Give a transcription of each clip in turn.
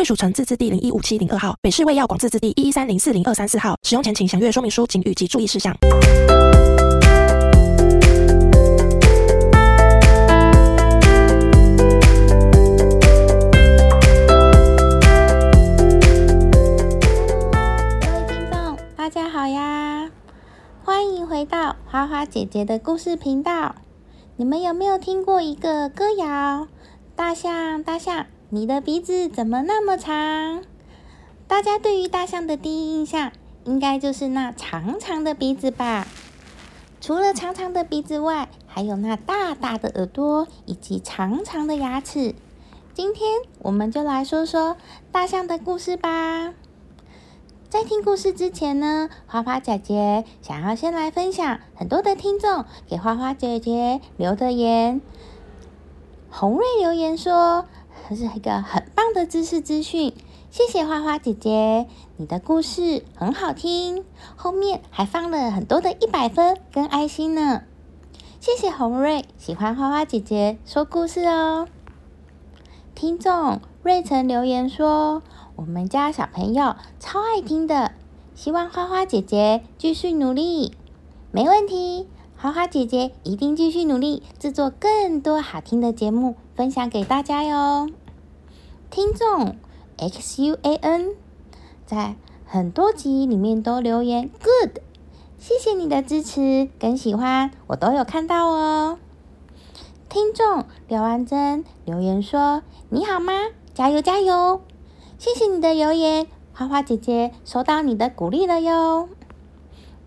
贵属城自治地零一五七零二号，北市卫药广自治地一一三零四零二三四号。使用前请详阅说明书、请及注意事项。各位听众大家好呀，欢迎回到花花姐姐的故事频道。你们有没有听过一个歌谣？大象，大象，你的鼻子怎么那么长？大家对于大象的第一印象，应该就是那长长的鼻子吧？除了长长的鼻子外，还有那大大的耳朵以及长长的牙齿。今天我们就来说说大象的故事吧。在听故事之前呢，花花姐姐想要先来分享很多的听众给花花姐姐留的言。红瑞留言说：“这是一个很棒的知识资讯，谢谢花花姐姐，你的故事很好听，后面还放了很多的一百分跟爱心呢。”谢谢红瑞，喜欢花花姐姐说故事哦。听众瑞晨留言说。我们家小朋友超爱听的，希望花花姐姐继续努力，没问题。花花姐姐一定继续努力，制作更多好听的节目，分享给大家哟。听众 X U A N 在很多集里面都留言 Good，谢谢你的支持跟喜欢，我都有看到哦。听众刘安珍留言说：“你好吗？加油加油！”谢谢你的留言，花花姐姐收到你的鼓励了哟。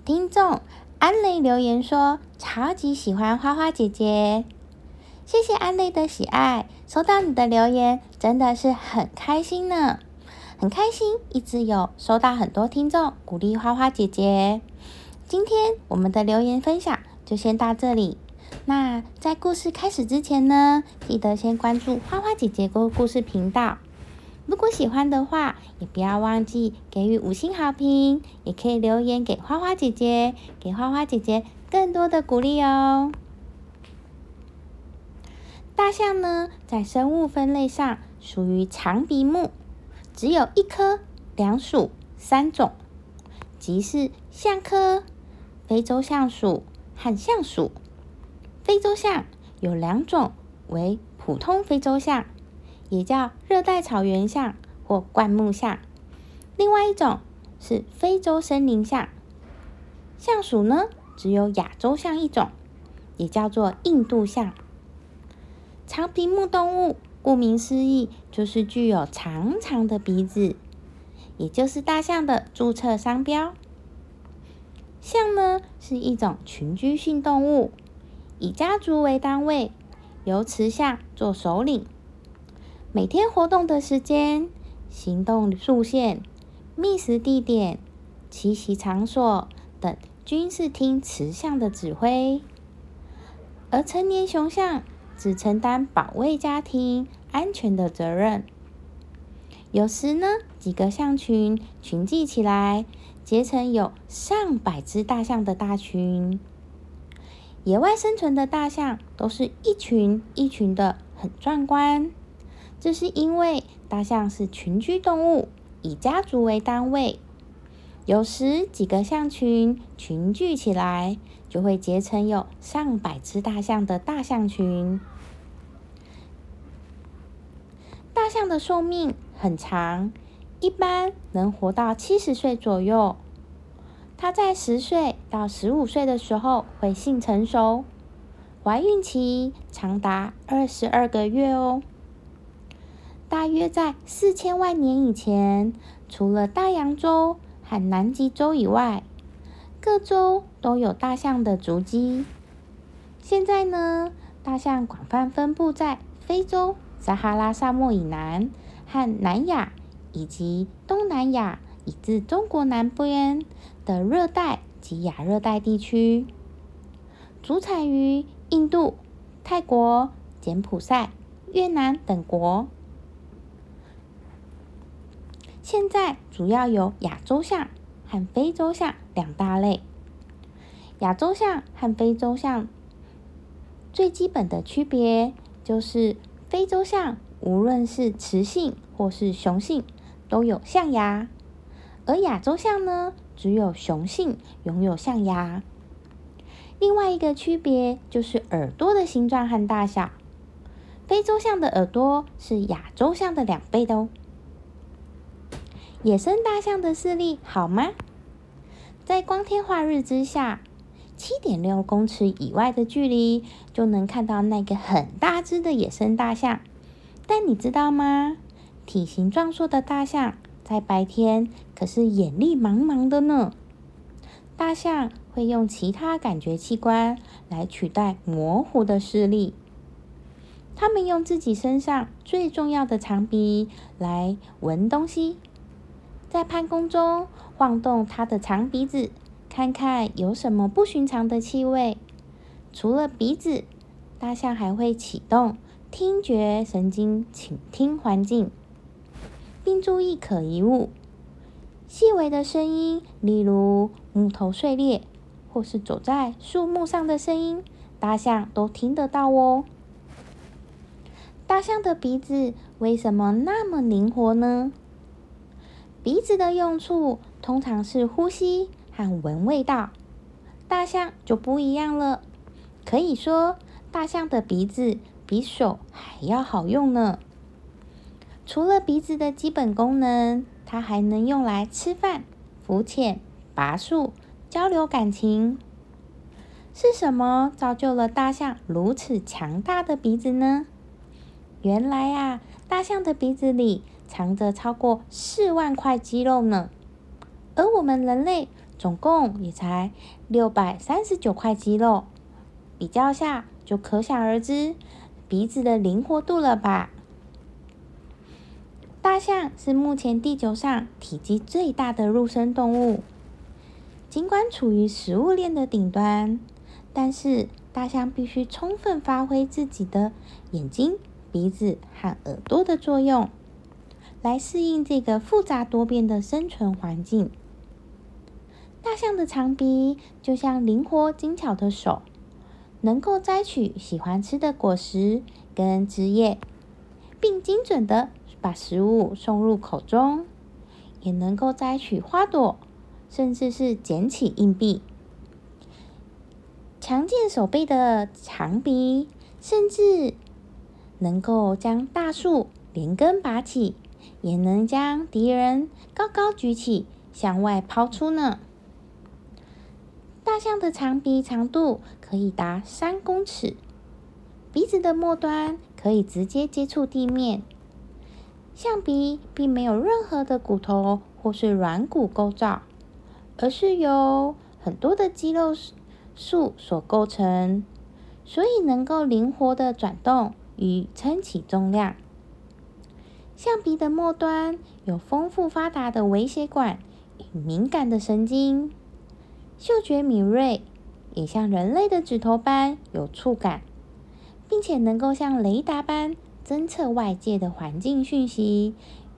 听众安雷留言说：“超级喜欢花花姐姐。”谢谢安雷的喜爱，收到你的留言真的是很开心呢，很开心，一直有收到很多听众鼓励花花姐姐。今天我们的留言分享就先到这里。那在故事开始之前呢，记得先关注花花姐姐故故事频道。如果喜欢的话，也不要忘记给予五星好评，也可以留言给花花姐姐，给花花姐姐更多的鼓励哦。大象呢，在生物分类上属于长鼻目，只有一科、两属、三种，即是象科、非洲象属和象属。非洲象有两种，为普通非洲象。也叫热带草原象或灌木象，另外一种是非洲森林象。象属呢，只有亚洲象一种，也叫做印度象。长鼻目动物，顾名思义，就是具有长长的鼻子，也就是大象的注册商标。象呢，是一种群居性动物，以家族为单位，由雌象做首领。每天活动的时间、行动路线、觅食地点、栖息场所等，均是听雌象的指挥。而成年雄象只承担保卫家庭安全的责任。有时呢，几个象群群聚起来，结成有上百只大象的大群。野外生存的大象都是一群一群的，很壮观。这是因为大象是群居动物，以家族为单位，有时几个象群群聚起来，就会结成有上百只大象的大象群。大象的寿命很长，一般能活到七十岁左右。它在十岁到十五岁的时候会性成熟，怀孕期长达二十二个月哦。大约在四千万年以前，除了大洋洲和南极洲以外，各州都有大象的足迹。现在呢，大象广泛分布在非洲撒哈拉沙漠以南和南亚以及东南亚，以至中国南边的热带及亚热带地区，主产于印度、泰国、柬埔寨、越南等国。现在主要有亚洲象和非洲象两大类。亚洲象和非洲象最基本的区别就是，非洲象无论是雌性或是雄性都有象牙，而亚洲象呢，只有雄性拥有象牙。另外一个区别就是耳朵的形状和大小，非洲象的耳朵是亚洲象的两倍的哦。野生大象的视力好吗？在光天化日之下，七点六公尺以外的距离就能看到那个很大只的野生大象。但你知道吗？体型壮硕的大象在白天可是眼力茫茫的呢。大象会用其他感觉器官来取代模糊的视力。它们用自己身上最重要的长鼻来闻东西。在攀宫中晃动它的长鼻子，看看有什么不寻常的气味。除了鼻子，大象还会启动听觉神经，倾听环境，并注意可疑物、细微的声音，例如木头碎裂或是走在树木上的声音，大象都听得到哦。大象的鼻子为什么那么灵活呢？鼻子的用处通常是呼吸和闻味道，大象就不一样了。可以说，大象的鼻子比手还要好用呢。除了鼻子的基本功能，它还能用来吃饭、浮潜、拔树、交流感情。是什么造就了大象如此强大的鼻子呢？原来啊，大象的鼻子里。藏着超过四万块肌肉呢，而我们人类总共也才六百三十九块肌肉，比较下就可想而知鼻子的灵活度了吧？大象是目前地球上体积最大的陆生动物，尽管处于食物链的顶端，但是大象必须充分发挥自己的眼睛、鼻子和耳朵的作用。来适应这个复杂多变的生存环境。大象的长鼻就像灵活精巧的手，能够摘取喜欢吃的果实跟枝叶，并精准的把食物送入口中；也能够摘取花朵，甚至是捡起硬币。强健手背的长鼻，甚至能够将大树连根拔起。也能将敌人高高举起，向外抛出呢。大象的长鼻长度可以达三公尺，鼻子的末端可以直接接触地面。象鼻并没有任何的骨头或是软骨构造，而是由很多的肌肉束所构成，所以能够灵活的转动与撑起重量。象鼻的末端有丰富发达的微血管与敏感的神经，嗅觉敏锐，也像人类的指头般有触感，并且能够像雷达般侦测外界的环境讯息，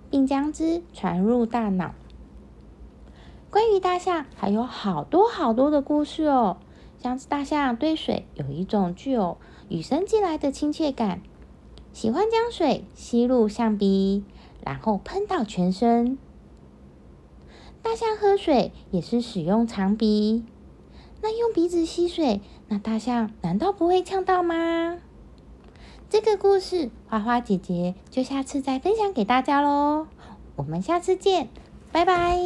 并将之传入大脑。关于大象还有好多好多的故事哦，像是大象对水有一种具有与生俱来的亲切感。喜欢将水吸入象鼻，然后喷到全身。大象喝水也是使用长鼻，那用鼻子吸水，那大象难道不会呛到吗？这个故事，花花姐姐就下次再分享给大家喽。我们下次见，拜拜。